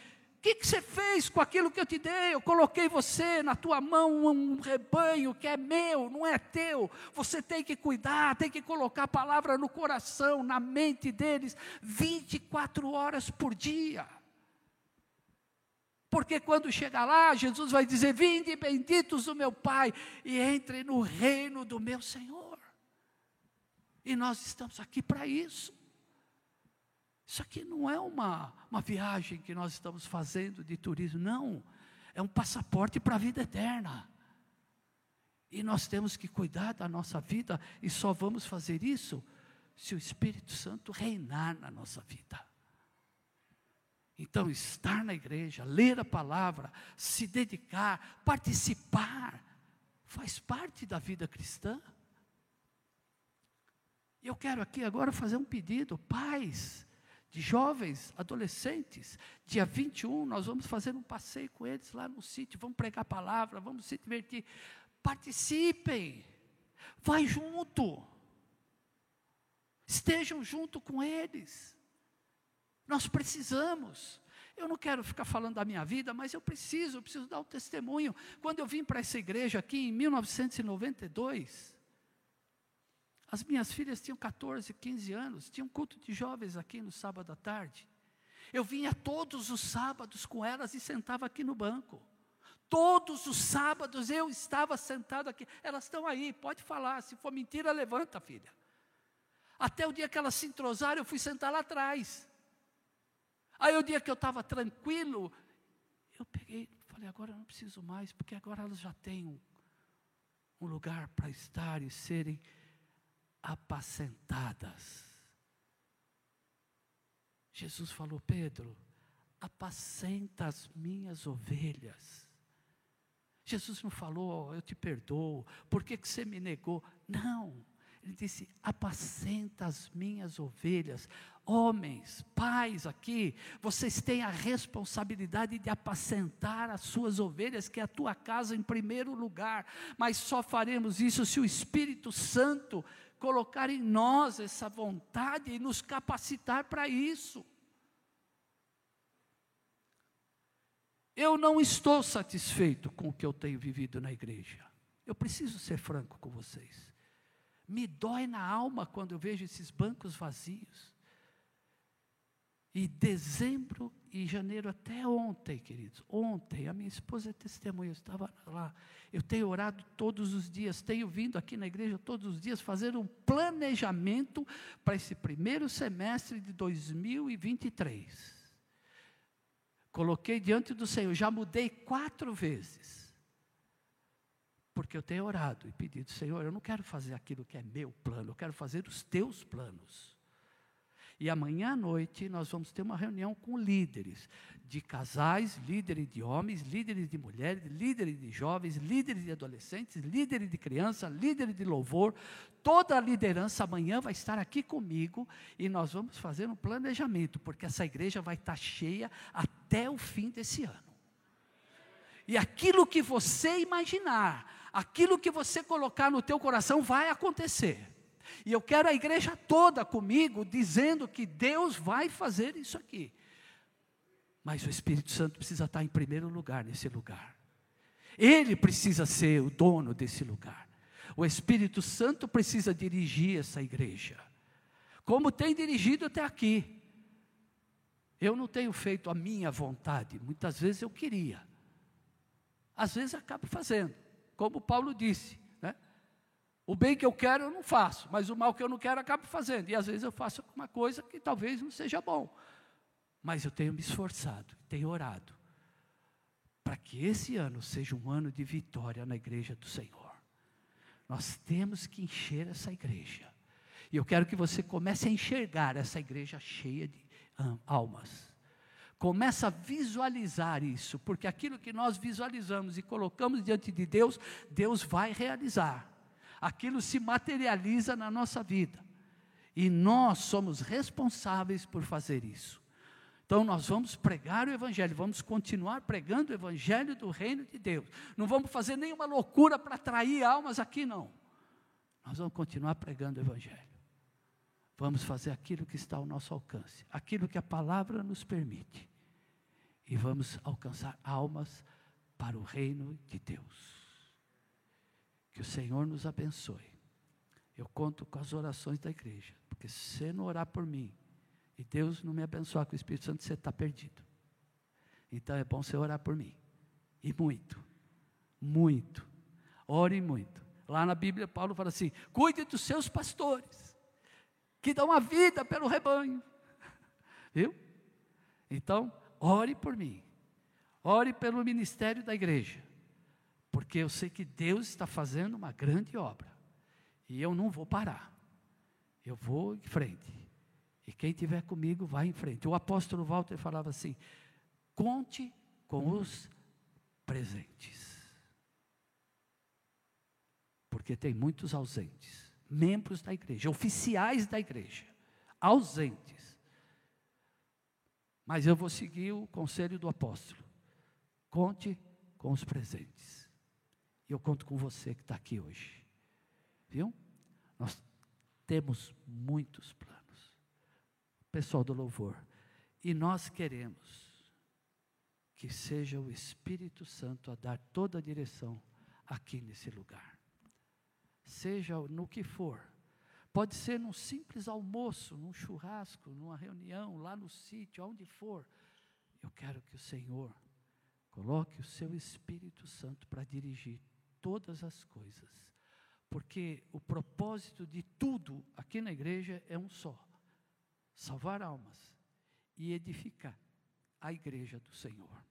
que, que você fez com aquilo que eu te dei? Eu coloquei você na tua mão um rebanho que é meu, não é teu. Você tem que cuidar, tem que colocar a palavra no coração, na mente deles, 24 horas por dia. Porque quando chegar lá, Jesus vai dizer: Vinde benditos do meu Pai, e entre no reino do meu Senhor. E nós estamos aqui para isso. Isso aqui não é uma, uma viagem que nós estamos fazendo de turismo, não. É um passaporte para a vida eterna. E nós temos que cuidar da nossa vida, e só vamos fazer isso se o Espírito Santo reinar na nossa vida. Então, estar na igreja, ler a palavra, se dedicar, participar, faz parte da vida cristã. Eu quero aqui agora fazer um pedido, pais, de jovens, adolescentes. Dia 21, nós vamos fazer um passeio com eles lá no sítio, vamos pregar a palavra, vamos se divertir. Participem, vai junto. Estejam junto com eles. Nós precisamos. Eu não quero ficar falando da minha vida, mas eu preciso, eu preciso dar o testemunho. Quando eu vim para essa igreja aqui em 1992, as minhas filhas tinham 14, 15 anos, tinha um culto de jovens aqui no sábado à tarde. Eu vinha todos os sábados com elas e sentava aqui no banco. Todos os sábados eu estava sentado aqui. Elas estão aí, pode falar. Se for mentira, levanta, filha. Até o dia que elas se entrosaram, eu fui sentar lá atrás. Aí o dia que eu estava tranquilo, eu peguei, falei, agora eu não preciso mais, porque agora elas já têm um, um lugar para estar e serem apacentadas. Jesus falou, Pedro, apacenta as minhas ovelhas. Jesus não falou, eu te perdoo, por que, que você me negou? Não. Ele disse: apacenta as minhas ovelhas. Homens, pais aqui, vocês têm a responsabilidade de apacentar as suas ovelhas, que é a tua casa em primeiro lugar. Mas só faremos isso se o Espírito Santo colocar em nós essa vontade e nos capacitar para isso. Eu não estou satisfeito com o que eu tenho vivido na igreja. Eu preciso ser franco com vocês. Me dói na alma quando eu vejo esses bancos vazios. E dezembro e janeiro, até ontem, queridos, ontem, a minha esposa é testemunha, eu estava lá. Eu tenho orado todos os dias, tenho vindo aqui na igreja todos os dias fazer um planejamento para esse primeiro semestre de 2023. Coloquei diante do Senhor, já mudei quatro vezes porque eu tenho orado e pedido, Senhor, eu não quero fazer aquilo que é meu plano, eu quero fazer os teus planos. E amanhã à noite nós vamos ter uma reunião com líderes de casais, líderes de homens, líderes de mulheres, líderes de jovens, líderes de adolescentes, líderes de criança, líderes de louvor. Toda a liderança amanhã vai estar aqui comigo e nós vamos fazer um planejamento, porque essa igreja vai estar cheia até o fim desse ano. E aquilo que você imaginar, aquilo que você colocar no teu coração vai acontecer. E eu quero a igreja toda comigo dizendo que Deus vai fazer isso aqui. Mas o Espírito Santo precisa estar em primeiro lugar nesse lugar. Ele precisa ser o dono desse lugar. O Espírito Santo precisa dirigir essa igreja. Como tem dirigido até aqui. Eu não tenho feito a minha vontade, muitas vezes eu queria. Às vezes acabo fazendo como Paulo disse? O bem que eu quero eu não faço, mas o mal que eu não quero eu acabo fazendo. E às vezes eu faço uma coisa que talvez não seja bom. Mas eu tenho me esforçado, tenho orado para que esse ano seja um ano de vitória na igreja do Senhor. Nós temos que encher essa igreja. E eu quero que você comece a enxergar essa igreja cheia de almas. Começa a visualizar isso, porque aquilo que nós visualizamos e colocamos diante de Deus, Deus vai realizar. Aquilo se materializa na nossa vida. E nós somos responsáveis por fazer isso. Então nós vamos pregar o Evangelho, vamos continuar pregando o Evangelho do Reino de Deus. Não vamos fazer nenhuma loucura para atrair almas aqui, não. Nós vamos continuar pregando o Evangelho. Vamos fazer aquilo que está ao nosso alcance, aquilo que a palavra nos permite. E vamos alcançar almas para o reino de Deus. Que o Senhor nos abençoe. Eu conto com as orações da igreja, porque se você não orar por mim e Deus não me abençoar com o Espírito Santo, você está perdido. Então é bom você orar por mim. E muito, muito. Ore muito. Lá na Bíblia, Paulo fala assim: cuide dos seus pastores que dão a vida pelo rebanho. Viu? Então, ore por mim. Ore pelo ministério da igreja. Porque eu sei que Deus está fazendo uma grande obra. E eu não vou parar. Eu vou em frente. E quem estiver comigo vai em frente. O apóstolo Walter falava assim: conte com os presentes. Porque tem muitos ausentes membros da igreja, oficiais da igreja, ausentes. Mas eu vou seguir o conselho do apóstolo. Conte com os presentes. E eu conto com você que está aqui hoje. Viu? Nós temos muitos planos. Pessoal do louvor. E nós queremos que seja o Espírito Santo a dar toda a direção aqui nesse lugar seja no que for. Pode ser num simples almoço, num churrasco, numa reunião, lá no sítio, onde for. Eu quero que o Senhor coloque o seu Espírito Santo para dirigir todas as coisas. Porque o propósito de tudo aqui na igreja é um só: salvar almas e edificar a igreja do Senhor.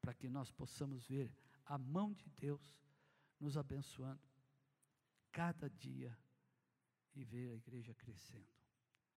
Para que nós possamos ver a mão de Deus nos abençoando cada dia e ver a igreja crescendo.